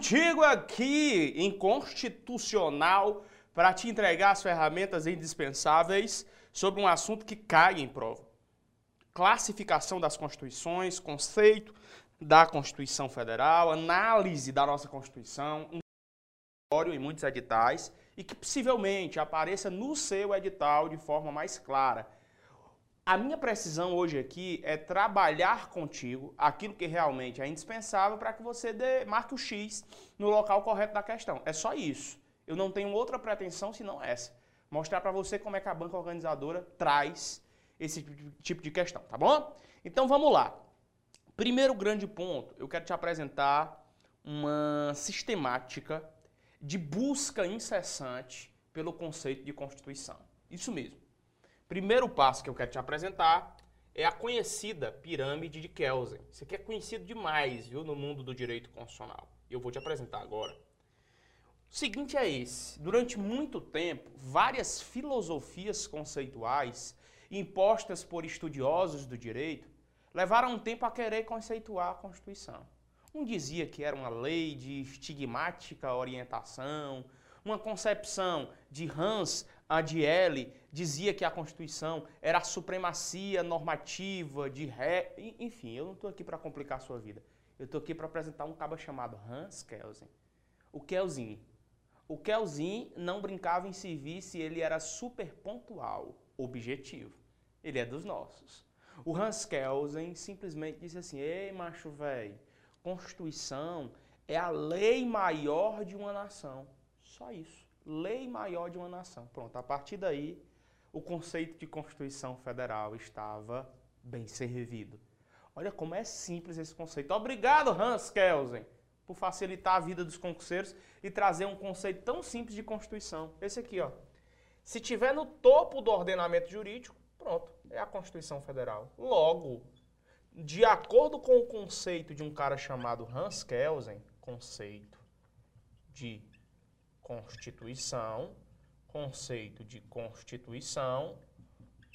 contigo aqui em Constitucional para te entregar as ferramentas indispensáveis sobre um assunto que cai em prova. Classificação das constituições, conceito da Constituição Federal, análise da nossa Constituição, um em muitos editais e que possivelmente apareça no seu edital de forma mais clara. A minha precisão hoje aqui é trabalhar contigo aquilo que realmente é indispensável para que você dê, marque o X no local correto da questão. É só isso. Eu não tenho outra pretensão senão essa. Mostrar para você como é que a banca organizadora traz esse tipo de questão, tá bom? Então vamos lá. Primeiro grande ponto, eu quero te apresentar uma sistemática de busca incessante pelo conceito de Constituição. Isso mesmo. Primeiro passo que eu quero te apresentar é a conhecida pirâmide de Kelsen. Isso aqui é conhecido demais, viu, no mundo do direito constitucional. Eu vou te apresentar agora. O seguinte é esse: durante muito tempo, várias filosofias conceituais impostas por estudiosos do direito levaram um tempo a querer conceituar a Constituição. Um dizia que era uma lei de estigmática orientação, uma concepção de Hans Adiele dizia que a Constituição era a supremacia normativa de ré. Enfim, eu não estou aqui para complicar a sua vida. Eu estou aqui para apresentar um cabo chamado Hans Kelsen. O Kelsen. O Kelsen não brincava em serviço e ele era super pontual, objetivo. Ele é dos nossos. O Hans Kelsen simplesmente disse assim: Ei, macho velho Constituição é a lei maior de uma nação. Só isso. Lei maior de uma nação. Pronto, a partir daí, o conceito de Constituição Federal estava bem servido. Olha como é simples esse conceito. Obrigado, Hans Kelsen, por facilitar a vida dos concurseiros e trazer um conceito tão simples de Constituição. Esse aqui, ó. Se tiver no topo do ordenamento jurídico, pronto, é a Constituição Federal. Logo, de acordo com o conceito de um cara chamado Hans Kelsen, conceito de constituição, conceito de constituição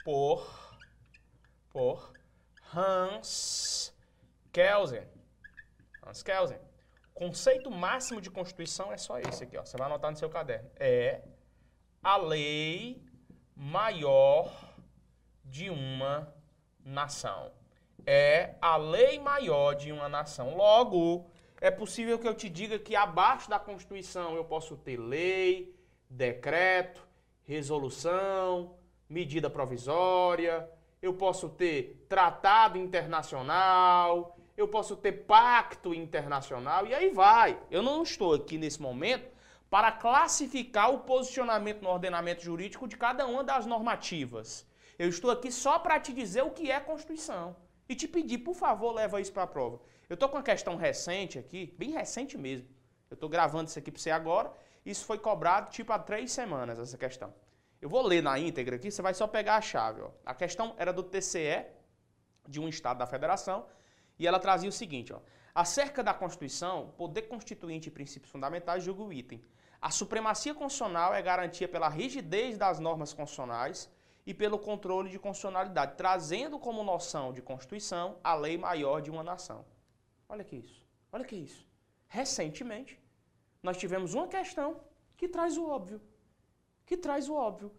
por por Hans Kelsen. Hans Kelsen. Conceito máximo de constituição é só esse aqui, ó. Você vai anotar no seu caderno. É a lei maior de uma nação é a lei maior de uma nação. Logo, é possível que eu te diga que abaixo da Constituição eu posso ter lei, decreto, resolução, medida provisória, eu posso ter tratado internacional, eu posso ter pacto internacional e aí vai. Eu não estou aqui nesse momento para classificar o posicionamento no ordenamento jurídico de cada uma das normativas. Eu estou aqui só para te dizer o que é Constituição e te pedir, por favor, leva isso para a prova. Eu estou com uma questão recente aqui, bem recente mesmo. Eu estou gravando isso aqui para você agora. Isso foi cobrado tipo há três semanas, essa questão. Eu vou ler na íntegra aqui, você vai só pegar a chave. Ó. A questão era do TCE, de um Estado da Federação, e ela trazia o seguinte, ó. Acerca da Constituição, poder constituinte e princípios fundamentais, julga o item. A supremacia constitucional é garantia pela rigidez das normas constitucionais, e pelo controle de constitucionalidade, trazendo como noção de Constituição a lei maior de uma nação. Olha que isso. Olha que isso. Recentemente, nós tivemos uma questão que traz o óbvio. Que traz o óbvio.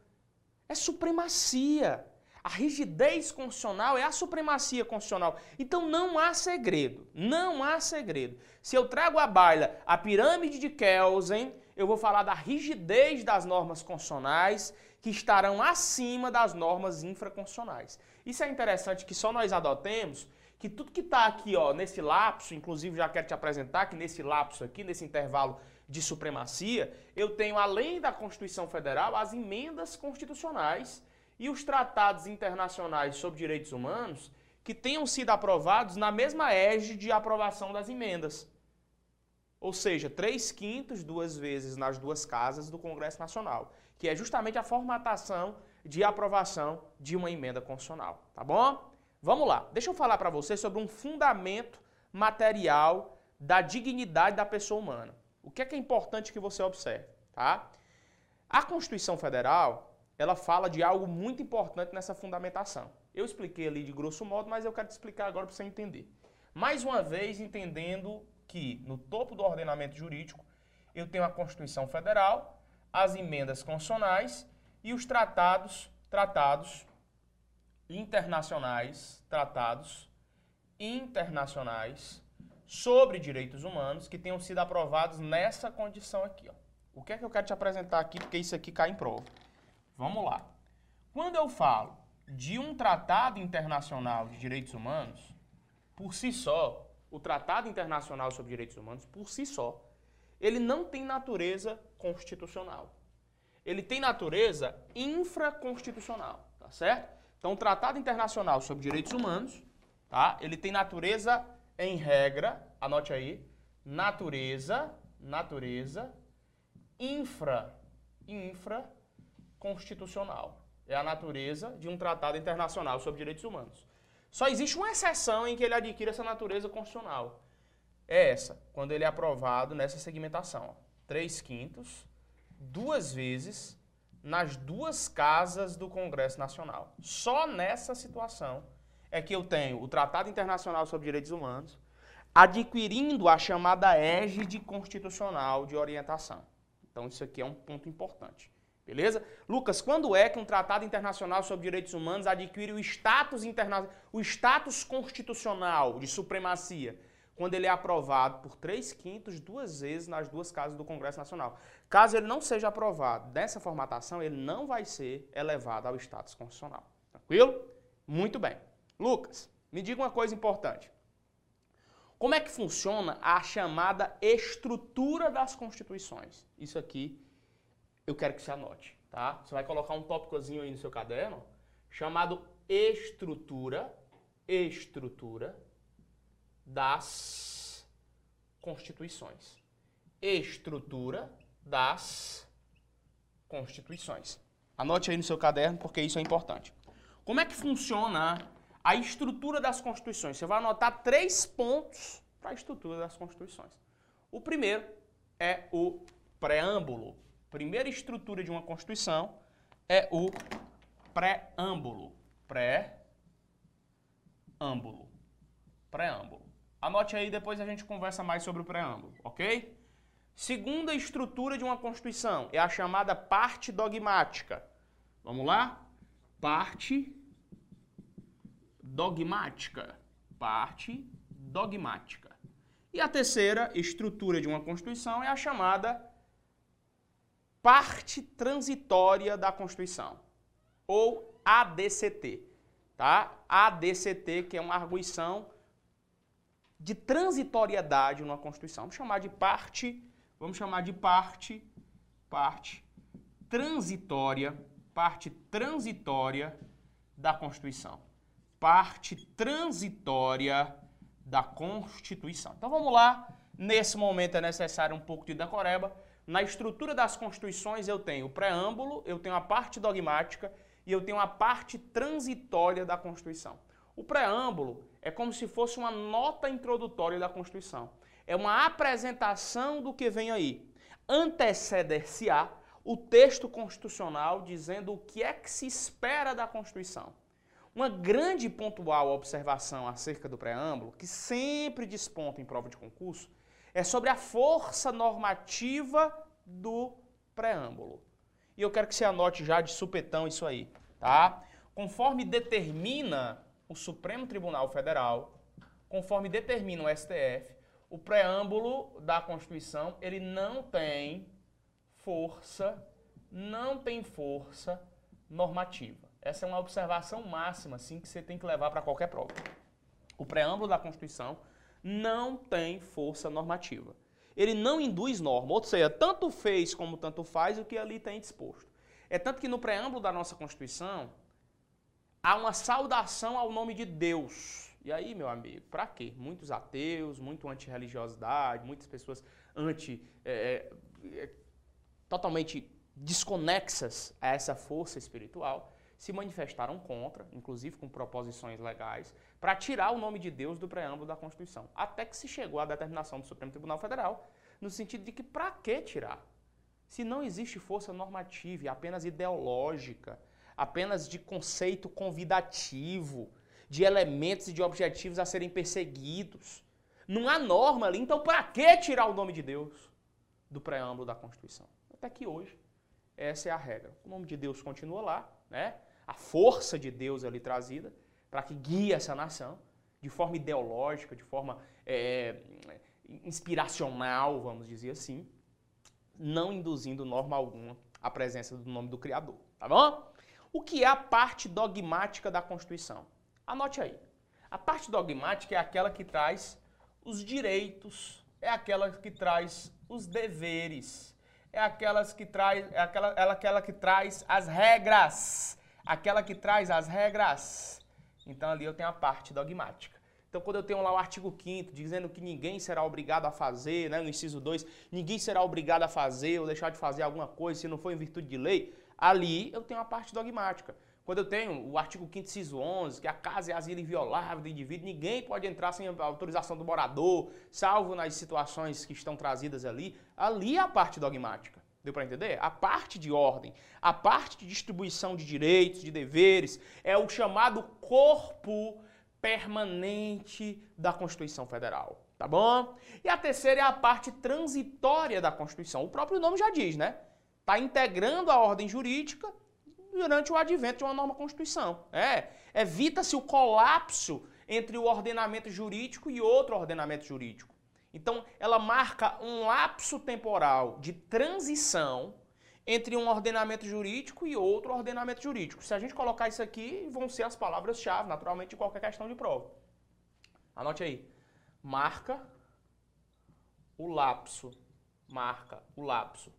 É supremacia. A rigidez constitucional é a supremacia constitucional. Então não há segredo. Não há segredo. Se eu trago à baila a pirâmide de Kelsen, eu vou falar da rigidez das normas constitucionais que estarão acima das normas infraconstitucionais. Isso é interessante que só nós adotemos, que tudo que está aqui ó, nesse lapso, inclusive já quero te apresentar que nesse lapso aqui, nesse intervalo de supremacia, eu tenho, além da Constituição Federal, as emendas constitucionais e os tratados internacionais sobre direitos humanos que tenham sido aprovados na mesma égide de aprovação das emendas. Ou seja, três quintos, duas vezes nas duas casas do Congresso Nacional que é justamente a formatação de aprovação de uma emenda constitucional, tá bom? Vamos lá. Deixa eu falar para você sobre um fundamento material da dignidade da pessoa humana. O que é que é importante que você observe, tá? A Constituição Federal, ela fala de algo muito importante nessa fundamentação. Eu expliquei ali de grosso modo, mas eu quero te explicar agora para você entender. Mais uma vez, entendendo que no topo do ordenamento jurídico eu tenho a Constituição Federal, as emendas constitucionais e os tratados, tratados internacionais, tratados internacionais sobre direitos humanos que tenham sido aprovados nessa condição aqui. Ó. O que é que eu quero te apresentar aqui, porque isso aqui cai em prova. Vamos lá. Quando eu falo de um tratado internacional de direitos humanos, por si só, o Tratado Internacional sobre Direitos Humanos, por si só, ele não tem natureza constitucional. Ele tem natureza infraconstitucional, tá certo? Então, o Tratado Internacional sobre Direitos Humanos, tá? Ele tem natureza em regra, anote aí, natureza, natureza infra, infra constitucional. É a natureza de um tratado internacional sobre direitos humanos. Só existe uma exceção em que ele adquire essa natureza constitucional. É essa, quando ele é aprovado nessa segmentação. Ó, 3 quintos, duas vezes, nas duas casas do Congresso Nacional. Só nessa situação é que eu tenho o Tratado Internacional sobre Direitos Humanos adquirindo a chamada égide constitucional de orientação. Então, isso aqui é um ponto importante. Beleza? Lucas, quando é que um tratado internacional sobre direitos humanos adquire o status, interna... o status constitucional de supremacia? Quando ele é aprovado por três quintos, duas vezes nas duas casas do Congresso Nacional. Caso ele não seja aprovado dessa formatação, ele não vai ser elevado ao status constitucional. Tranquilo? Muito bem. Lucas, me diga uma coisa importante. Como é que funciona a chamada estrutura das constituições? Isso aqui eu quero que você anote, tá? Você vai colocar um tópicozinho aí no seu caderno chamado estrutura, estrutura das constituições. Estrutura das constituições. Anote aí no seu caderno porque isso é importante. Como é que funciona a estrutura das constituições? Você vai anotar três pontos para a estrutura das constituições. O primeiro é o preâmbulo primeira estrutura de uma Constituição é o preâmbulo. Pré-âmbulo. Preâmbulo. Anote aí, depois a gente conversa mais sobre o preâmbulo, ok? Segunda estrutura de uma Constituição é a chamada parte dogmática. Vamos lá? Parte dogmática. Parte dogmática. E a terceira estrutura de uma Constituição é a chamada parte transitória da Constituição, ou ADCT, tá? ADCT, que é uma arguição de transitoriedade numa Constituição. Vamos chamar de parte, vamos chamar de parte, parte transitória, parte transitória da Constituição. Parte transitória da Constituição. Então vamos lá, nesse momento é necessário um pouco de decoreba na estrutura das constituições eu tenho o preâmbulo, eu tenho a parte dogmática e eu tenho a parte transitória da Constituição. O preâmbulo é como se fosse uma nota introdutória da Constituição. É uma apresentação do que vem aí. Anteceder-se-á o texto constitucional dizendo o que é que se espera da Constituição. Uma grande pontual observação acerca do preâmbulo, que sempre desponta em prova de concurso, é sobre a força normativa do preâmbulo. E eu quero que você anote já de supetão isso aí, tá? Conforme determina o Supremo Tribunal Federal, conforme determina o STF, o preâmbulo da Constituição, ele não tem força, não tem força normativa. Essa é uma observação máxima, assim, que você tem que levar para qualquer prova. O preâmbulo da Constituição não tem força normativa. Ele não induz norma, ou seja, tanto fez como tanto faz o que ali tem disposto. É tanto que no preâmbulo da nossa Constituição há uma saudação ao nome de Deus. E aí, meu amigo, para quê? Muitos ateus, muito anti-religiosidade, muitas pessoas anti. É, é, é, totalmente desconexas a essa força espiritual se manifestaram contra, inclusive com proposições legais, para tirar o nome de Deus do preâmbulo da Constituição. Até que se chegou à determinação do Supremo Tribunal Federal, no sentido de que para que tirar? Se não existe força normativa, apenas ideológica, apenas de conceito convidativo, de elementos e de objetivos a serem perseguidos. Não há norma ali, então para que tirar o nome de Deus do preâmbulo da Constituição? Até que hoje, essa é a regra. O nome de Deus continua lá, né? A força de Deus ali trazida para que guie essa nação de forma ideológica, de forma é, inspiracional, vamos dizer assim, não induzindo norma alguma a presença do nome do Criador, tá bom? O que é a parte dogmática da Constituição? Anote aí. A parte dogmática é aquela que traz os direitos, é aquela que traz os deveres, é aquelas que traz, é aquela, ela, aquela que traz as regras, aquela que traz as regras. Então ali eu tenho a parte dogmática. Então, quando eu tenho lá o artigo 5 dizendo que ninguém será obrigado a fazer, né, no inciso 2, ninguém será obrigado a fazer ou deixar de fazer alguma coisa se não for em virtude de lei, ali eu tenho a parte dogmática. Quando eu tenho o artigo 5 inciso 11, que a casa é asilo inviolável do indivíduo, ninguém pode entrar sem autorização do morador, salvo nas situações que estão trazidas ali, ali é a parte dogmática. Deu para entender? A parte de ordem, a parte de distribuição de direitos, de deveres, é o chamado corpo permanente da Constituição Federal, tá bom? E a terceira é a parte transitória da Constituição. O próprio nome já diz, né? Está integrando a ordem jurídica durante o advento de uma nova Constituição. É, evita-se o colapso entre o ordenamento jurídico e outro ordenamento jurídico. Então, ela marca um lapso temporal de transição entre um ordenamento jurídico e outro ordenamento jurídico. Se a gente colocar isso aqui, vão ser as palavras-chave, naturalmente, de qualquer questão de prova. Anote aí. Marca o lapso, marca o lapso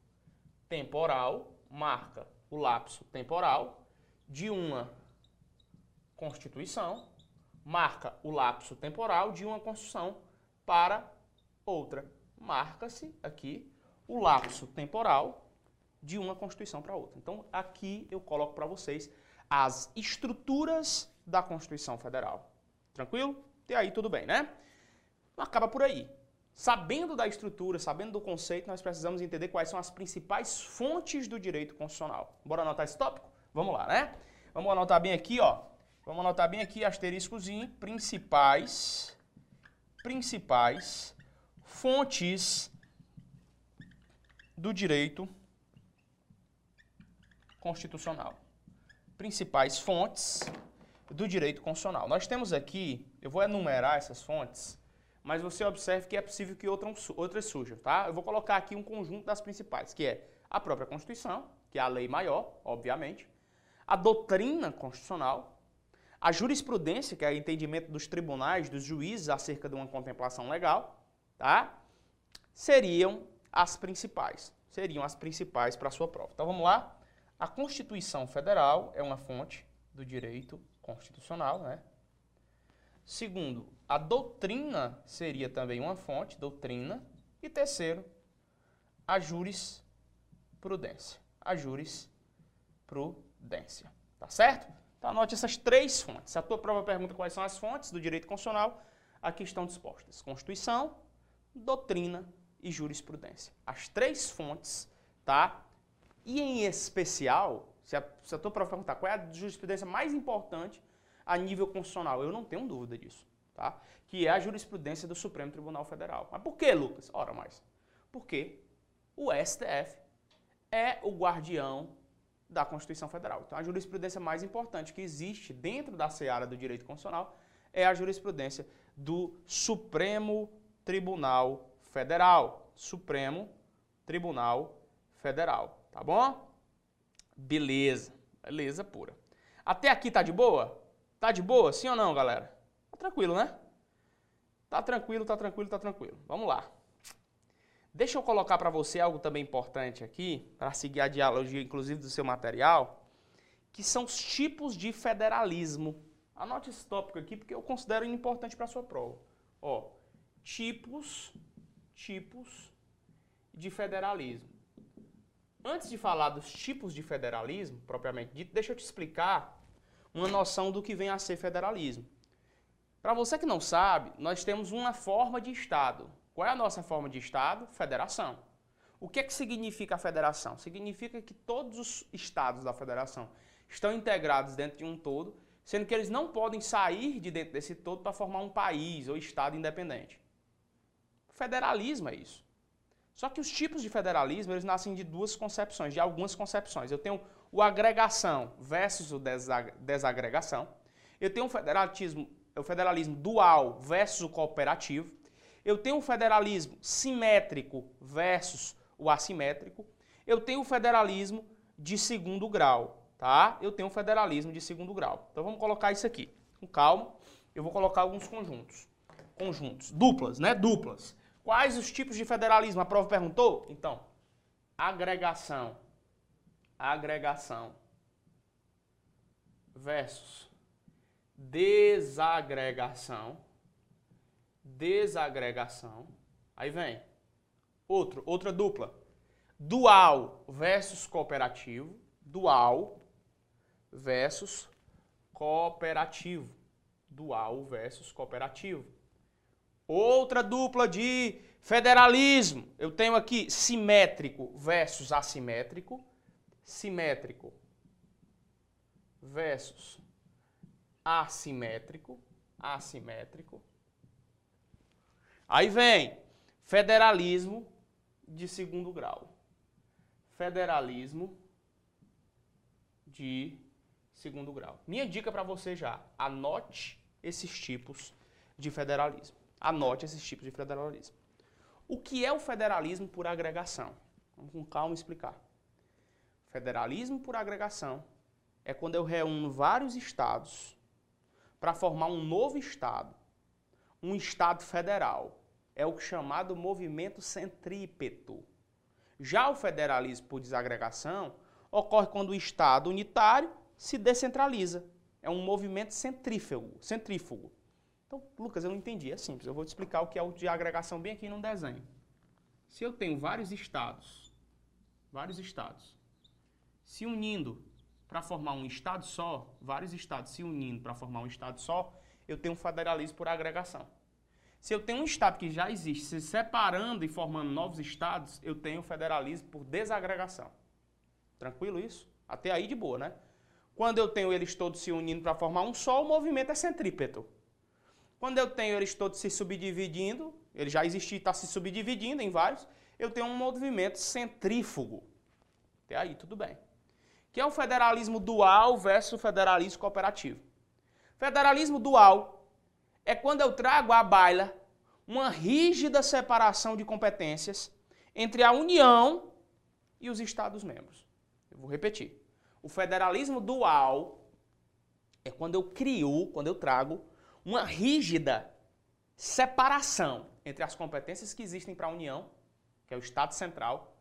temporal, marca o lapso temporal de uma Constituição, marca o lapso temporal de uma Constituição para outra. Marca-se aqui o lapso temporal de uma Constituição para outra. Então, aqui eu coloco para vocês as estruturas da Constituição Federal. Tranquilo? E aí tudo bem, né? Acaba por aí. Sabendo da estrutura, sabendo do conceito, nós precisamos entender quais são as principais fontes do direito constitucional. Bora anotar esse tópico? Vamos lá, né? Vamos anotar bem aqui, ó. Vamos anotar bem aqui, asteriscozinho, principais, principais fontes do direito constitucional. Principais fontes do direito constitucional. Nós temos aqui, eu vou enumerar essas fontes, mas você observe que é possível que outras surjam, tá? Eu vou colocar aqui um conjunto das principais, que é a própria Constituição, que é a lei maior, obviamente, a doutrina constitucional, a jurisprudência, que é o entendimento dos tribunais, dos juízes acerca de uma contemplação legal, tá? Seriam as principais. Seriam as principais para a sua prova. Então vamos lá? A Constituição Federal é uma fonte do direito constitucional, né? Segundo, a doutrina seria também uma fonte, doutrina. E terceiro, a jurisprudência. A jurisprudência. Tá certo? Então anote essas três fontes. Se a tua prova pergunta quais são as fontes do direito constitucional, aqui estão dispostas. Constituição, doutrina e jurisprudência. As três fontes, tá? E em especial, se a, se a tua prova perguntar qual é a jurisprudência mais importante a nível constitucional, eu não tenho dúvida disso, tá? Que é a jurisprudência do Supremo Tribunal Federal. Mas por que, Lucas? Ora mais. Porque o STF é o guardião da Constituição Federal. Então, a jurisprudência mais importante que existe dentro da seara do direito constitucional é a jurisprudência do Supremo Tribunal Federal. Supremo Tribunal Federal. Tá bom? Beleza. Beleza pura. Até aqui tá de boa? Tá de boa? Sim ou não, galera? Tá tranquilo, né? Tá tranquilo, tá tranquilo, tá tranquilo. Vamos lá. Deixa eu colocar para você algo também importante aqui, para seguir a dialogia, inclusive, do seu material, que são os tipos de federalismo. Anote esse tópico aqui, porque eu considero importante para sua prova. Ó, tipos, tipos de federalismo. Antes de falar dos tipos de federalismo, propriamente dito, deixa eu te explicar uma noção do que vem a ser federalismo. Para você que não sabe, nós temos uma forma de Estado. Qual é a nossa forma de Estado? Federação. O que, é que significa a federação? Significa que todos os estados da federação estão integrados dentro de um todo, sendo que eles não podem sair de dentro desse todo para formar um país ou estado independente. Federalismo é isso. Só que os tipos de federalismo, eles nascem de duas concepções, de algumas concepções. Eu tenho o agregação versus o desagregação. Eu tenho o federalismo, o federalismo dual versus o cooperativo. Eu tenho o federalismo simétrico versus o assimétrico. Eu tenho o federalismo de segundo grau, tá? Eu tenho o federalismo de segundo grau. Então vamos colocar isso aqui. Com calma, eu vou colocar alguns conjuntos. Conjuntos, duplas, né? Duplas. Quais os tipos de federalismo? A prova perguntou? Então, agregação. Agregação versus desagregação. Desagregação. Aí vem outro, outra dupla. Dual versus cooperativo. Dual versus cooperativo. Dual versus cooperativo. Outra dupla de federalismo. Eu tenho aqui simétrico versus assimétrico. Simétrico versus assimétrico. Assimétrico. Aí vem federalismo de segundo grau. Federalismo de segundo grau. Minha dica para você já, anote esses tipos de federalismo. Anote esses tipos de federalismo. O que é o federalismo por agregação? Vamos com calma explicar. Federalismo por agregação é quando eu reúno vários estados para formar um novo estado, um estado federal. É o chamado movimento centrípeto. Já o federalismo por desagregação ocorre quando o estado unitário se descentraliza. É um movimento centrífugo. centrífugo. Então, Lucas, eu não entendi. É simples. Eu vou te explicar o que é o de agregação bem aqui no desenho. Se eu tenho vários estados, vários estados, se unindo para formar um estado só, vários estados se unindo para formar um estado só, eu tenho um federalismo por agregação. Se eu tenho um estado que já existe se separando e formando novos estados, eu tenho federalismo por desagregação. Tranquilo isso? Até aí de boa, né? Quando eu tenho eles todos se unindo para formar um só, o movimento é centrípeto. Quando eu tenho eles todos se subdividindo, ele já existe e está se subdividindo em vários, eu tenho um movimento centrífugo. Até aí, tudo bem. Que é o federalismo dual versus o federalismo cooperativo. Federalismo dual é quando eu trago à baila uma rígida separação de competências entre a União e os Estados-membros. Eu vou repetir. O federalismo dual é quando eu crio, quando eu trago uma rígida separação entre as competências que existem para a União, que é o Estado Central,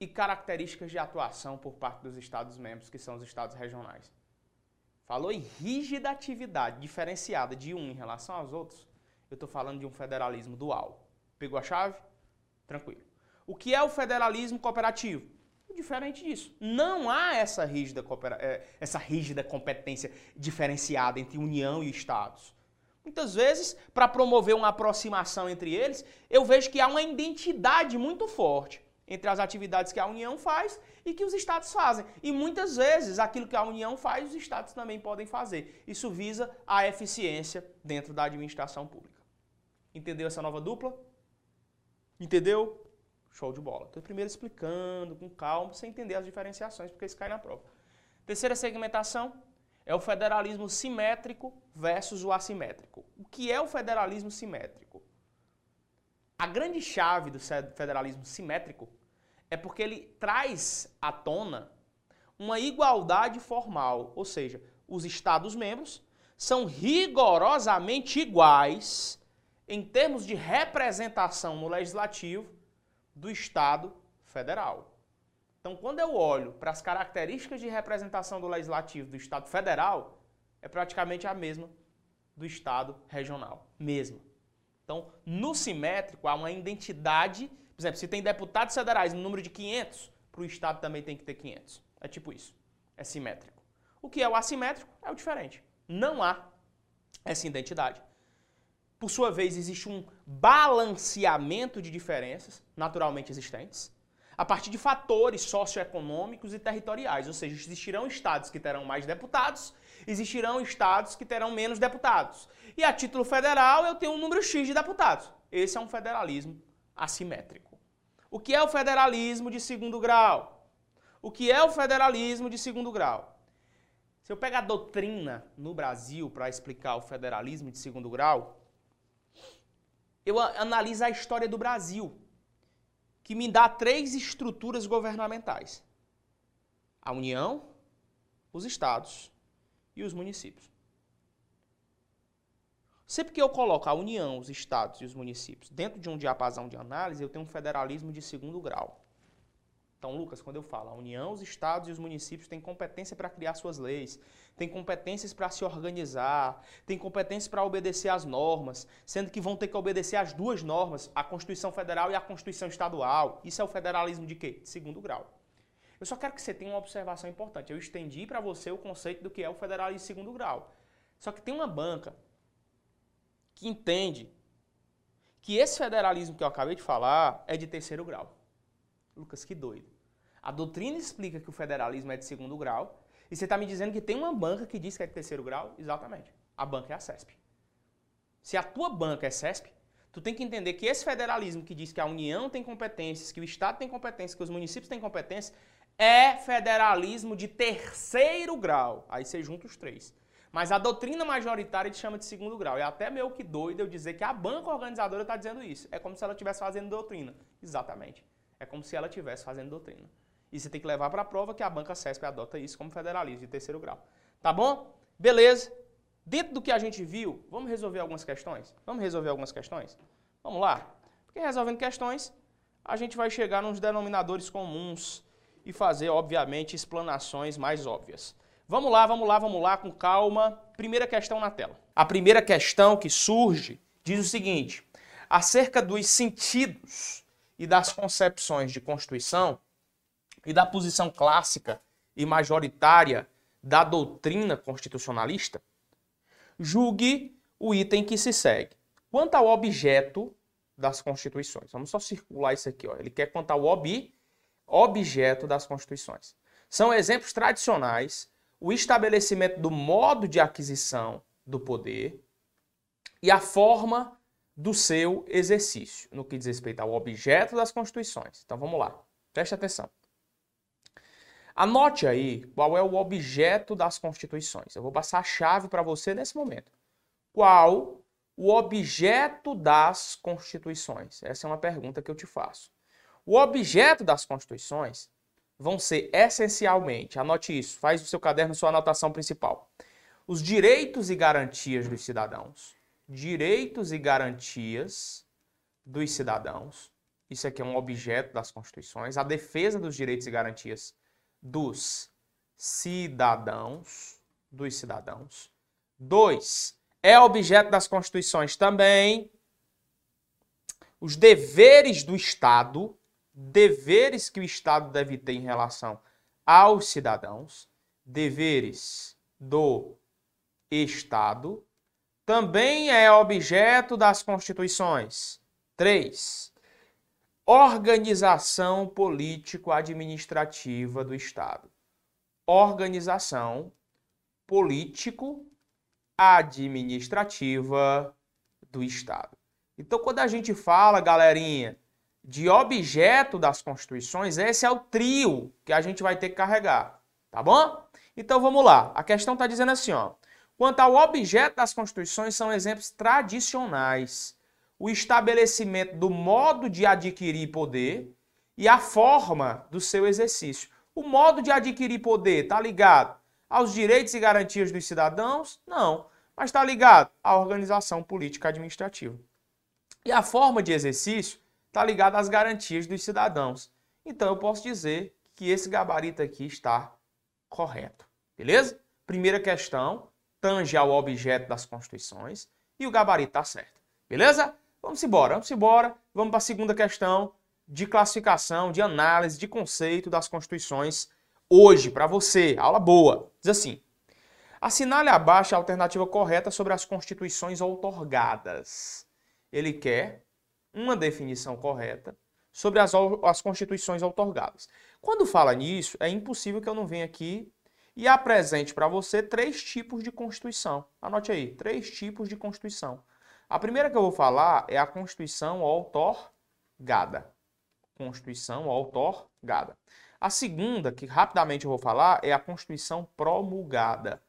e características de atuação por parte dos Estados-membros, que são os Estados regionais. Falou em rígida atividade diferenciada de um em relação aos outros, eu estou falando de um federalismo dual. Pegou a chave? Tranquilo. O que é o federalismo cooperativo? diferente disso. Não há essa rígida, é, essa rígida competência diferenciada entre União e Estados. Muitas vezes, para promover uma aproximação entre eles, eu vejo que há uma identidade muito forte entre as atividades que a União faz e que os Estados fazem. E muitas vezes, aquilo que a União faz, os Estados também podem fazer. Isso visa a eficiência dentro da administração pública. Entendeu essa nova dupla? Entendeu? Show de bola. Estou primeiro explicando com calma, sem entender as diferenciações, porque isso cai na prova. Terceira segmentação é o federalismo simétrico versus o assimétrico. O que é o federalismo simétrico? A grande chave do federalismo simétrico é porque ele traz à tona uma igualdade formal, ou seja, os Estados-membros são rigorosamente iguais em termos de representação no legislativo do Estado federal. Então, quando eu olho para as características de representação do legislativo do Estado federal, é praticamente a mesma do Estado regional. Mesma. Então, no simétrico, há uma identidade. Por exemplo, se tem deputados federais no número de 500, para o Estado também tem que ter 500. É tipo isso. É simétrico. O que é o assimétrico é o diferente. Não há essa identidade. Por sua vez, existe um balanceamento de diferenças naturalmente existentes. a partir de fatores socioeconômicos e territoriais, ou seja, existirão estados que terão mais deputados, existirão estados que terão menos deputados. E a título federal eu tenho um número X de deputados. Esse é um federalismo assimétrico. O que é o federalismo de segundo grau? O que é o federalismo de segundo grau? Se eu pegar a doutrina no Brasil para explicar o federalismo de segundo grau, eu analiso a história do Brasil que me dá três estruturas governamentais: a União, os estados e os municípios. Sempre que eu coloco a União, os estados e os municípios dentro de um diapasão de análise, eu tenho um federalismo de segundo grau. Então, Lucas, quando eu falo a União, os estados e os municípios têm competência para criar suas leis, têm competências para se organizar, têm competências para obedecer às normas, sendo que vão ter que obedecer às duas normas, a Constituição Federal e a Constituição Estadual. Isso é o federalismo de quê? De segundo grau. Eu só quero que você tenha uma observação importante. Eu estendi para você o conceito do que é o federalismo de segundo grau. Só que tem uma banca que entende que esse federalismo que eu acabei de falar é de terceiro grau. Lucas, que doido. A doutrina explica que o federalismo é de segundo grau, e você está me dizendo que tem uma banca que diz que é de terceiro grau? Exatamente. A banca é a CESP. Se a tua banca é CESP, tu tem que entender que esse federalismo que diz que a União tem competências, que o Estado tem competências, que os municípios têm competências, é federalismo de terceiro grau. Aí você junta os três. Mas a doutrina majoritária te chama de segundo grau. É até meio que doido eu dizer que a banca organizadora está dizendo isso. É como se ela estivesse fazendo doutrina. Exatamente. É como se ela estivesse fazendo doutrina. E você tem que levar para a prova que a banca CESP adota isso como federalismo de terceiro grau. Tá bom? Beleza. Dentro do que a gente viu, vamos resolver algumas questões? Vamos resolver algumas questões? Vamos lá? Porque resolvendo questões, a gente vai chegar nos denominadores comuns e fazer, obviamente, explanações mais óbvias. Vamos lá, vamos lá, vamos lá, com calma. Primeira questão na tela. A primeira questão que surge diz o seguinte: acerca dos sentidos e das concepções de Constituição, e da posição clássica e majoritária da doutrina constitucionalista, julgue o item que se segue. Quanto ao objeto das constituições, vamos só circular isso aqui, ó. ele quer quanto ao ob, objeto das constituições. São exemplos tradicionais o estabelecimento do modo de aquisição do poder e a forma do seu exercício, no que diz respeito ao objeto das constituições. Então vamos lá, preste atenção. Anote aí qual é o objeto das constituições. Eu vou passar a chave para você nesse momento. Qual o objeto das constituições? Essa é uma pergunta que eu te faço. O objeto das constituições vão ser essencialmente, anote isso, faz o seu caderno sua anotação principal. Os direitos e garantias dos cidadãos. Direitos e garantias dos cidadãos. Isso aqui é um objeto das constituições. A defesa dos direitos e garantias dos cidadãos, dos cidadãos. Dois, é objeto das constituições também os deveres do Estado, deveres que o Estado deve ter em relação aos cidadãos, deveres do Estado, também é objeto das constituições. Três, organização político-administrativa do Estado. Organização político-administrativa do Estado. Então, quando a gente fala, galerinha, de objeto das constituições, esse é o trio que a gente vai ter que carregar, tá bom? Então vamos lá. A questão está dizendo assim, ó. Quanto ao objeto das constituições, são exemplos tradicionais o estabelecimento do modo de adquirir poder e a forma do seu exercício. O modo de adquirir poder está ligado aos direitos e garantias dos cidadãos? Não, mas está ligado à organização política administrativa. E a forma de exercício está ligada às garantias dos cidadãos. Então eu posso dizer que esse gabarito aqui está correto. Beleza? Primeira questão, tange ao objeto das constituições e o gabarito está certo. Beleza? Vamos embora, vamos embora. Vamos para a segunda questão de classificação, de análise, de conceito das constituições hoje para você. Aula boa. Diz assim: assinale abaixo a alternativa correta sobre as constituições outorgadas. Ele quer uma definição correta sobre as, as constituições outorgadas. Quando fala nisso, é impossível que eu não venha aqui e apresente para você três tipos de Constituição. Anote aí, três tipos de Constituição. A primeira que eu vou falar é a Constituição outorgada. Constituição outorgada. A segunda, que rapidamente eu vou falar, é a Constituição promulgada.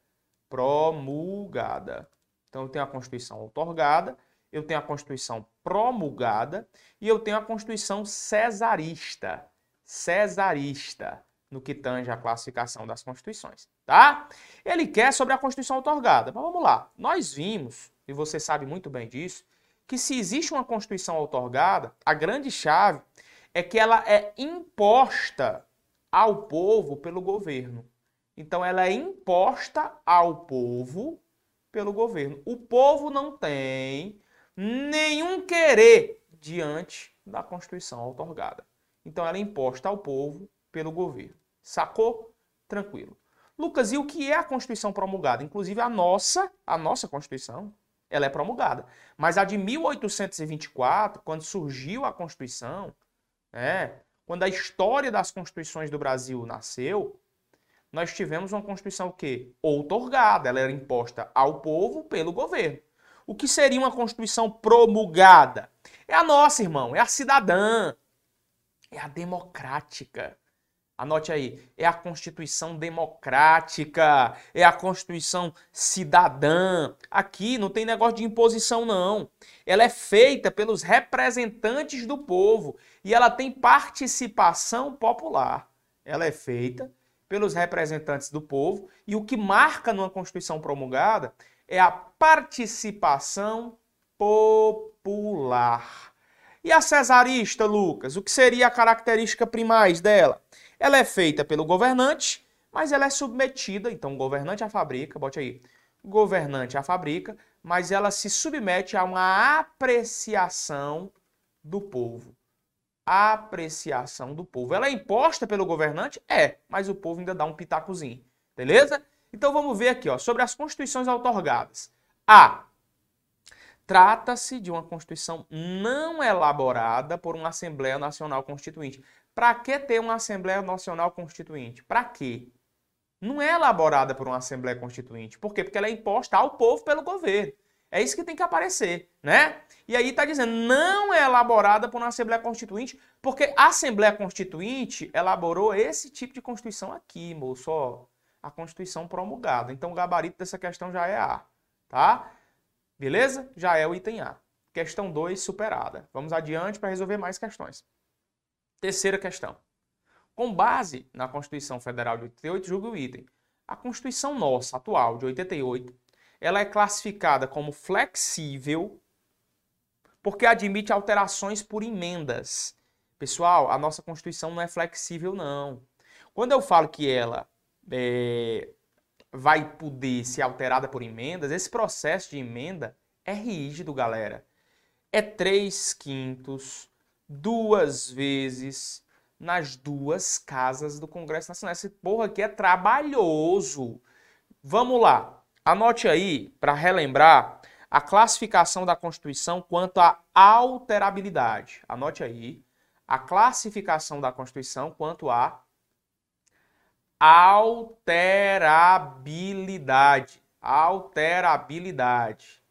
Promulgada. Então eu tenho a Constituição outorgada, eu tenho a Constituição promulgada e eu tenho a Constituição cesarista. Cesarista no que tange a classificação das constituições, tá? Ele quer sobre a Constituição otorgada. Mas vamos lá. Nós vimos, e você sabe muito bem disso, que se existe uma Constituição otorgada, a grande chave é que ela é imposta ao povo pelo governo. Então ela é imposta ao povo pelo governo. O povo não tem nenhum querer diante da Constituição otorgada. Então ela é imposta ao povo pelo governo. Sacou? Tranquilo. Lucas, e o que é a Constituição promulgada? Inclusive a nossa, a nossa Constituição, ela é promulgada. Mas a de 1824, quando surgiu a Constituição, né, quando a história das constituições do Brasil nasceu, nós tivemos uma Constituição o quê? Outorgada, ela era imposta ao povo pelo governo. O que seria uma Constituição promulgada? É a nossa, irmão, é a cidadã, é a democrática. Anote aí, é a Constituição democrática, é a Constituição cidadã. Aqui não tem negócio de imposição, não. Ela é feita pelos representantes do povo e ela tem participação popular. Ela é feita pelos representantes do povo e o que marca numa Constituição promulgada é a participação popular. E a cesarista, Lucas, o que seria a característica primais dela? Ela é feita pelo governante, mas ela é submetida, então governante a fabrica, bote aí, governante a fabrica, mas ela se submete a uma apreciação do povo. Apreciação do povo. Ela é imposta pelo governante? É, mas o povo ainda dá um pitacozinho. Beleza? Então vamos ver aqui, ó, sobre as constituições outorgadas. A. Trata-se de uma constituição não elaborada por uma Assembleia Nacional Constituinte. Para que ter uma Assembleia Nacional Constituinte? Para quê? Não é elaborada por uma Assembleia Constituinte. Por quê? Porque ela é imposta ao povo pelo governo. É isso que tem que aparecer, né? E aí está dizendo, não é elaborada por uma Assembleia Constituinte, porque a Assembleia Constituinte elaborou esse tipo de Constituição aqui, moço, ó, a Constituição promulgada. Então o gabarito dessa questão já é A, tá? Beleza? Já é o item A. Questão 2 superada. Vamos adiante para resolver mais questões. Terceira questão. Com base na Constituição Federal de 88, julgue o item. A Constituição nossa, atual, de 88, ela é classificada como flexível porque admite alterações por emendas. Pessoal, a nossa Constituição não é flexível, não. Quando eu falo que ela é, vai poder ser alterada por emendas, esse processo de emenda é rígido, galera. É 3 quintos duas vezes nas duas casas do Congresso Nacional. Esse porra aqui é trabalhoso. Vamos lá. Anote aí, para relembrar, a classificação da Constituição quanto à alterabilidade. Anote aí. A classificação da Constituição quanto à alterabilidade. Alterabilidade.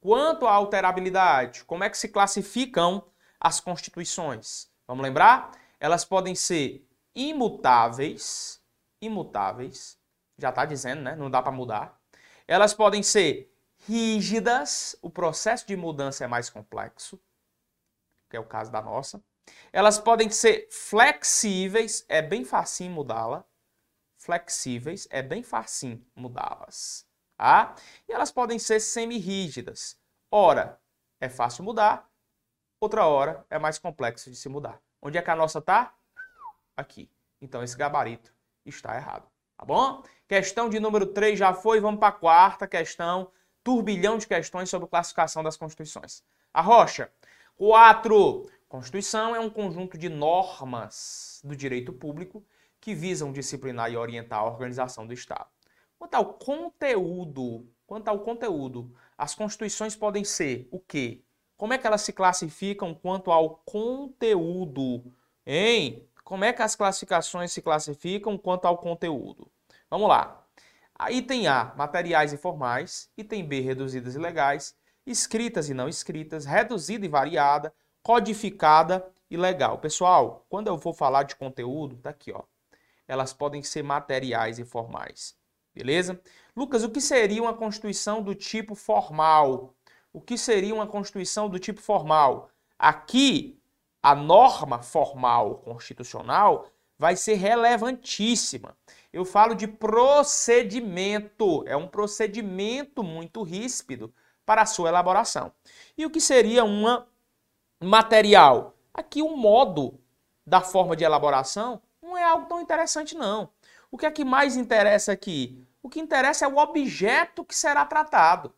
Quanto à alterabilidade, como é que se classificam as constituições. Vamos lembrar? Elas podem ser imutáveis, imutáveis, já está dizendo, né? Não dá para mudar. Elas podem ser rígidas, o processo de mudança é mais complexo, que é o caso da nossa. Elas podem ser flexíveis, é bem facinho mudá-la. Flexíveis, é bem facinho mudá-las. Tá? E elas podem ser semi-rígidas. Ora, é fácil mudar, outra hora é mais complexo de se mudar. Onde é que a nossa está? Aqui. Então esse gabarito está errado. Tá bom? Questão de número 3 já foi, vamos para a quarta questão. Turbilhão de questões sobre classificação das constituições. A rocha. 4. Constituição é um conjunto de normas do direito público que visam disciplinar e orientar a organização do Estado. Quanto ao conteúdo, quanto ao conteúdo, as constituições podem ser o quê? como é que elas se classificam quanto ao conteúdo? Hein? Como é que as classificações se classificam quanto ao conteúdo? Vamos lá. Item A, materiais informais. Item B, reduzidas e legais. Escritas e não escritas. Reduzida e variada. Codificada e legal. Pessoal, quando eu vou falar de conteúdo, tá aqui, ó. Elas podem ser materiais e formais. Beleza? Lucas, o que seria uma constituição do tipo formal? O que seria uma constituição do tipo formal? Aqui, a norma formal constitucional vai ser relevantíssima. Eu falo de procedimento, é um procedimento muito ríspido para a sua elaboração. E o que seria uma material? Aqui o modo da forma de elaboração algo tão interessante não. O que é que mais interessa aqui? O que interessa é o objeto que será tratado,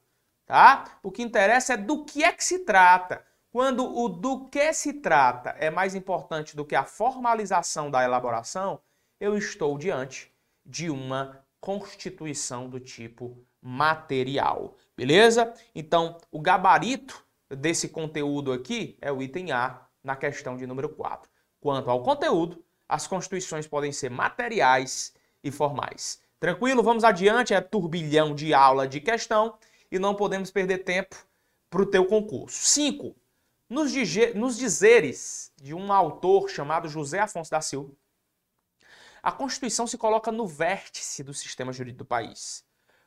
tá? O que interessa é do que é que se trata. Quando o do que se trata é mais importante do que a formalização da elaboração, eu estou diante de uma constituição do tipo material, beleza? Então, o gabarito desse conteúdo aqui é o item A na questão de número 4. Quanto ao conteúdo, as constituições podem ser materiais e formais. Tranquilo? Vamos adiante, é turbilhão de aula de questão e não podemos perder tempo para o teu concurso. 5. Nos, nos dizeres de um autor chamado José Afonso da Silva, a Constituição se coloca no vértice do sistema jurídico do país,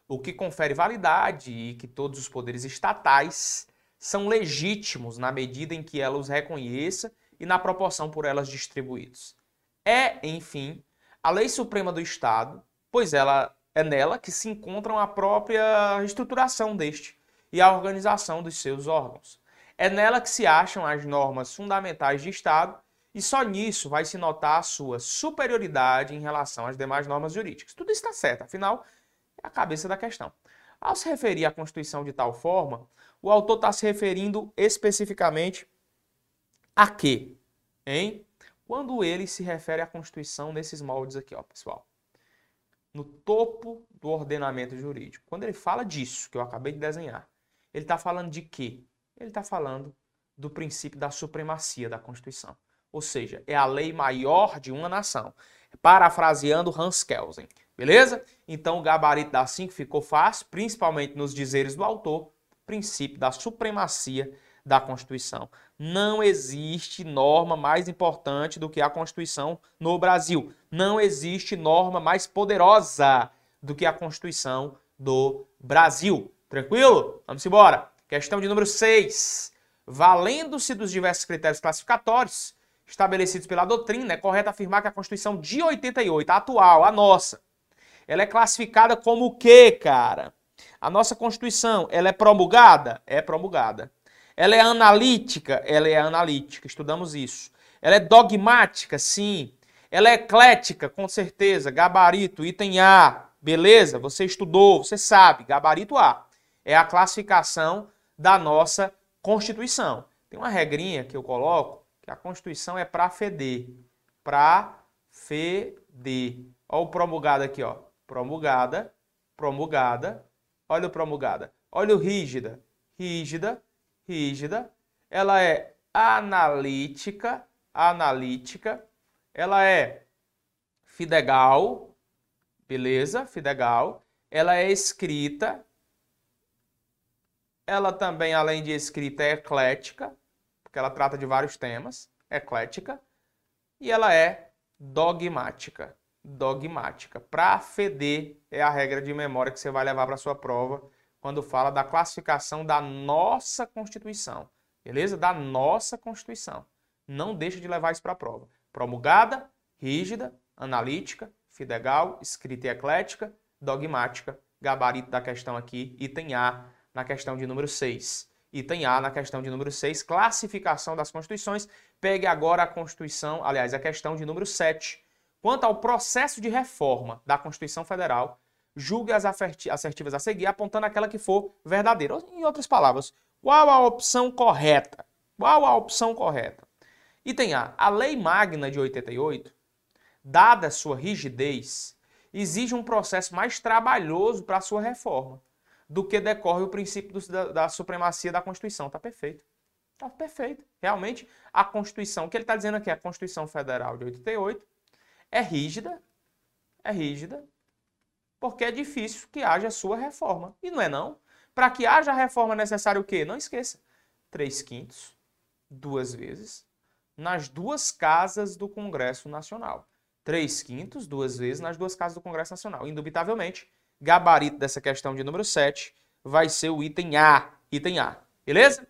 o que confere validade e que todos os poderes estatais são legítimos na medida em que ela os reconheça e na proporção por elas distribuídos. É, enfim, a lei suprema do Estado pois ela é nela que se encontram a própria estruturação deste e a organização dos seus órgãos. É nela que se acham as normas fundamentais de Estado e só nisso vai se notar a sua superioridade em relação às demais normas jurídicas. Tudo está certo, afinal, é a cabeça da questão. Ao se referir à Constituição de tal forma, o autor está se referindo especificamente a quê? Hein? Quando ele se refere à Constituição nesses moldes aqui, ó, pessoal no topo do ordenamento jurídico. Quando ele fala disso, que eu acabei de desenhar, ele está falando de quê? Ele está falando do princípio da supremacia da Constituição. Ou seja, é a lei maior de uma nação. Parafraseando Hans Kelsen. Beleza? Então o gabarito da 5 ficou fácil, principalmente nos dizeres do autor, princípio da supremacia da Constituição. Não existe norma mais importante do que a Constituição no Brasil. Não existe norma mais poderosa do que a Constituição do Brasil. Tranquilo? Vamos embora. Questão de número 6. Valendo-se dos diversos critérios classificatórios estabelecidos pela doutrina, é correto afirmar que a Constituição de 88, a atual, a nossa, ela é classificada como o quê, cara? A nossa Constituição, ela é promulgada? É promulgada. Ela é analítica? Ela é analítica, estudamos isso. Ela é dogmática? Sim. Ela é eclética? Com certeza. Gabarito, item A. Beleza? Você estudou, você sabe. Gabarito A. É a classificação da nossa Constituição. Tem uma regrinha que eu coloco, que a Constituição é para feder. Para feder. Olha o promulgado aqui, ó. Promulgada, promulgada. Olha o promulgada. Olha o rígida. Rígida, rígida, ela é analítica, analítica, ela é fidegal, beleza? Fidegal. Ela é escrita, ela também, além de escrita, é eclética, porque ela trata de vários temas, eclética, e ela é dogmática, dogmática. Para feder é a regra de memória que você vai levar para sua prova quando fala da classificação da nossa Constituição. Beleza? Da nossa Constituição. Não deixa de levar isso para a prova. Promulgada, rígida, analítica, fidegal, escrita e eclética, dogmática. Gabarito da questão aqui, item A, na questão de número 6. Item A, na questão de número 6, classificação das constituições. Pegue agora a Constituição, aliás, a questão de número 7. Quanto ao processo de reforma da Constituição Federal, julgue as assertivas a seguir, apontando aquela que for verdadeira. Em outras palavras, qual a opção correta? Qual a opção correta? Item A. A Lei Magna de 88, dada sua rigidez, exige um processo mais trabalhoso para sua reforma do que decorre o princípio do, da, da, supremacia da Constituição. Está perfeito. Tá perfeito. Realmente, a Constituição, o que ele está dizendo aqui, a Constituição Federal de 88 é rígida, é rígida, porque é difícil que haja sua reforma. E não é não. Para que haja a reforma é necessário o quê? Não esqueça. Três quintos, duas vezes, nas duas casas do Congresso Nacional. Três quintos, duas vezes, nas duas casas do Congresso Nacional. Indubitavelmente, gabarito dessa questão de número 7 vai ser o item A. Item A. Beleza?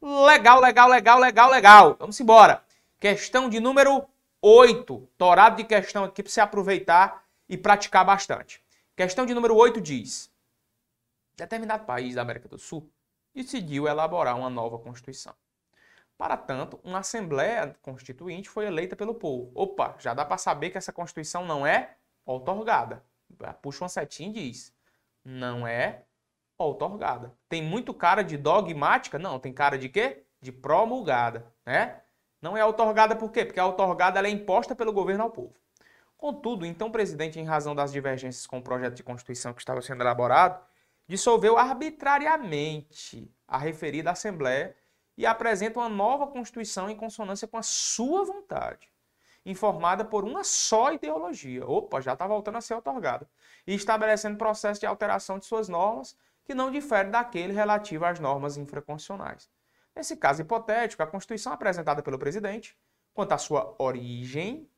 Legal, legal, legal, legal, legal. Vamos embora. Questão de número 8. Torado de questão aqui para você aproveitar e praticar bastante. Questão de número 8 diz: Determinado país da América do Sul decidiu elaborar uma nova Constituição. Para tanto, uma Assembleia Constituinte foi eleita pelo povo. Opa, já dá para saber que essa Constituição não é outorgada. Puxa uma setinha e diz: não é outorgada. Tem muito cara de dogmática? Não, tem cara de quê? De promulgada, né? Não é outorgada por quê? Porque a outorgada é imposta pelo governo ao povo. Contudo, então o presidente, em razão das divergências com o projeto de Constituição que estava sendo elaborado, dissolveu arbitrariamente a referida Assembleia e apresenta uma nova Constituição em consonância com a sua vontade, informada por uma só ideologia. Opa, já está voltando a ser otorgada. E estabelecendo processo de alteração de suas normas que não difere daquele relativo às normas infraconstitucionais. Nesse caso hipotético, a Constituição apresentada pelo presidente, quanto à sua origem,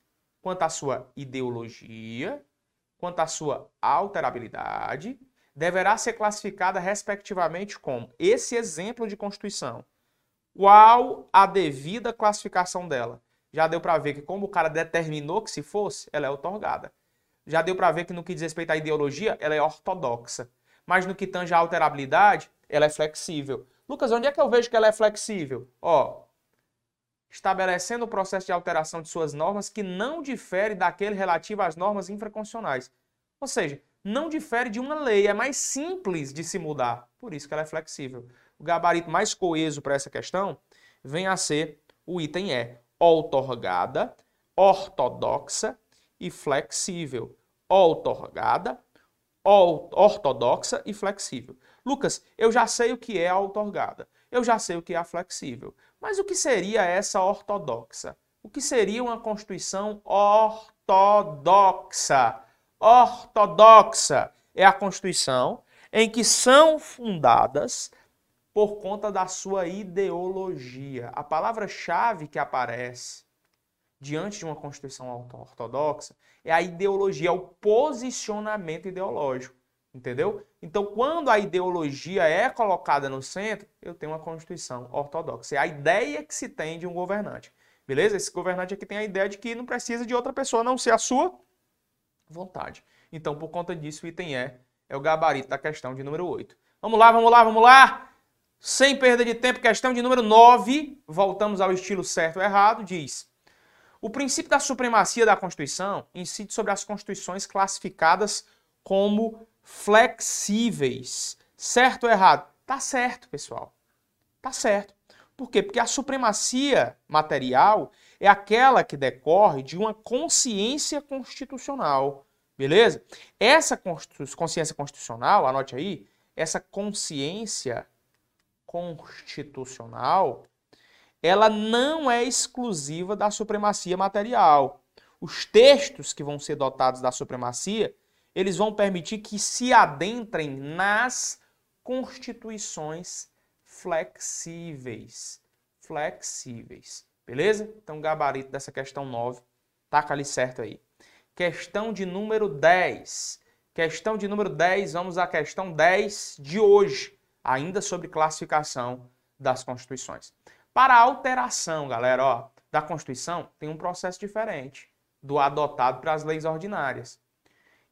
quanto à sua ideologia, quanto à sua alterabilidade, deverá ser classificada respectivamente como esse exemplo de Constituição. Qual a devida classificação dela? Já deu para ver que como o cara determinou que se fosse, ela é otorgada. Já deu para ver que no que diz respeito à ideologia, ela é ortodoxa. Mas no que tange à alterabilidade, ela é flexível. Lucas, onde é que eu vejo que ela é flexível? Ó, estabelecendo o processo de alteração de suas normas que não difere daquele relativo às normas infraconstitucionais. Ou seja, não difere de uma lei, é mais simples de se mudar, por isso que ela é flexível. O gabarito mais coeso para essa questão vem a ser o item E, outorgada, ortodoxa e flexível. Outorgada, ortodoxa e flexível. Lucas, eu já sei o que é a outorgada, eu já sei o que é a flexível, mas o que seria essa ortodoxa? O que seria uma Constituição ortodoxa? ortodoxa é a Constituição em que são fundadas por conta da sua ideologia. A palavra-chave que aparece diante de uma Constituição ortodoxa é a ideologia, é o posicionamento ideológico. Entendeu? Então, quando a ideologia é colocada no centro, eu tenho uma Constituição ortodoxa. É a ideia que se tem de um governante. Beleza? Esse governante aqui tem a ideia de que não precisa de outra pessoa não ser a sua vontade. Então, por conta disso, o item E é o gabarito da questão de número 8. Vamos lá, vamos lá, vamos lá! Sem perda de tempo, questão de número 9, voltamos ao estilo certo ou errado, diz: O princípio da supremacia da Constituição incide sobre as constituições classificadas como flexíveis. Certo ou errado? Tá certo, pessoal. Tá certo. Por quê? Porque a supremacia material é aquela que decorre de uma consciência constitucional. Beleza? Essa consciência constitucional, anote aí, essa consciência constitucional, ela não é exclusiva da supremacia material. Os textos que vão ser dotados da supremacia, eles vão permitir que se adentrem nas constituições flexíveis. Flexíveis. Beleza? Então, gabarito dessa questão 9. Taca ali certo aí. Questão de número 10. Questão de número 10, vamos à questão 10 de hoje, ainda sobre classificação das constituições. Para a alteração, galera, ó, da Constituição, tem um processo diferente do adotado para as leis ordinárias.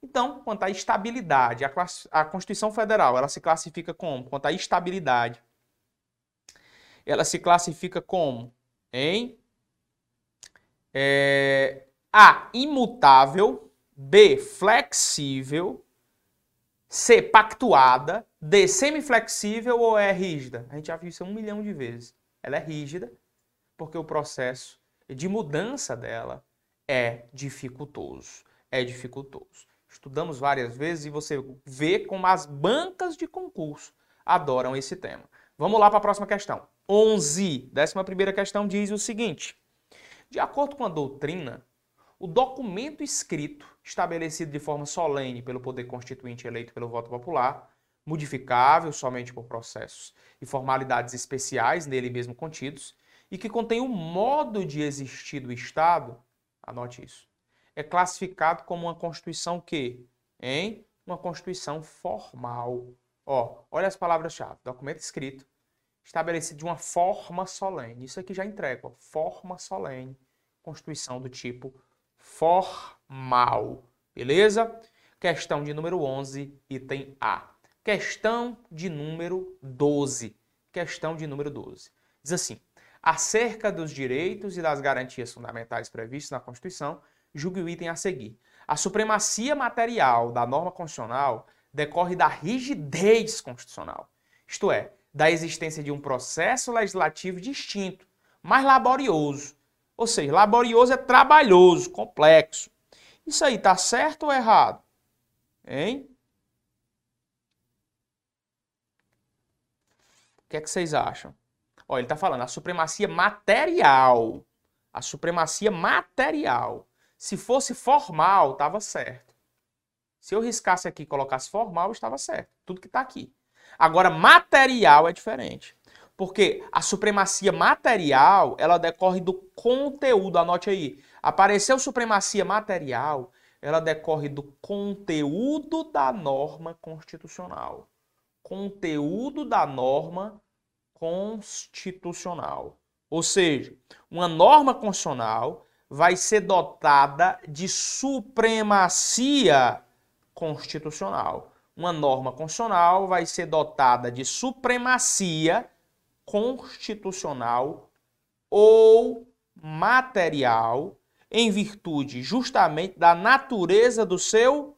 Então, quanto à estabilidade, a, a Constituição Federal, ela se classifica como? Quanto à estabilidade, ela se classifica como em é, A. Imutável. B. Flexível. C. Pactuada. D. Semiflexível ou é rígida? A gente já viu isso um milhão de vezes. Ela é rígida porque o processo de mudança dela é dificultoso. É dificultoso. Estudamos várias vezes e você vê como as bancas de concurso adoram esse tema. Vamos lá para a próxima questão. 11. Décima primeira questão diz o seguinte: De acordo com a doutrina, o documento escrito, estabelecido de forma solene pelo poder constituinte eleito pelo voto popular, modificável somente por processos e formalidades especiais nele mesmo contidos, e que contém o modo de existir do Estado, anote isso, é classificado como uma Constituição que, em uma Constituição formal. Ó, olha as palavras-chave. Documento escrito, estabelecido de uma forma solene. Isso aqui já entrega, ó, forma solene. Constituição do tipo formal. Beleza? Questão de número 11, item A. Questão de número 12. Questão de número 12. Diz assim: acerca dos direitos e das garantias fundamentais previstos na Constituição, julgue o item a seguir. A supremacia material da norma constitucional decorre da rigidez constitucional, isto é, da existência de um processo legislativo distinto, mais laborioso. Ou seja, laborioso é trabalhoso, complexo. Isso aí tá certo ou errado? Hein? O que é que vocês acham? Olha, ele está falando a supremacia material. A supremacia material. Se fosse formal, estava certo. Se eu riscasse aqui e colocasse formal, estava certo. Tudo que está aqui. Agora, material é diferente. Porque a supremacia material, ela decorre do conteúdo. Anote aí. Apareceu supremacia material, ela decorre do conteúdo da norma constitucional. Conteúdo da norma constitucional. Ou seja, uma norma constitucional vai ser dotada de supremacia constitucional. Uma norma constitucional vai ser dotada de supremacia constitucional ou material em virtude justamente da natureza do seu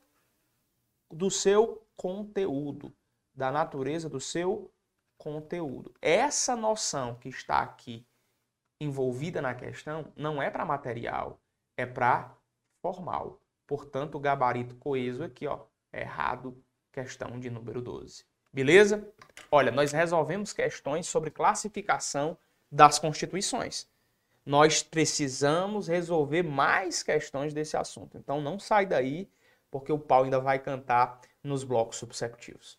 do seu conteúdo, da natureza do seu conteúdo. Essa noção que está aqui envolvida na questão não é para material, é para formal. Portanto, o gabarito coeso aqui, ó, é errado, questão de número 12. Beleza? Olha, nós resolvemos questões sobre classificação das constituições. Nós precisamos resolver mais questões desse assunto. Então não sai daí, porque o pau ainda vai cantar nos blocos subsecutivos.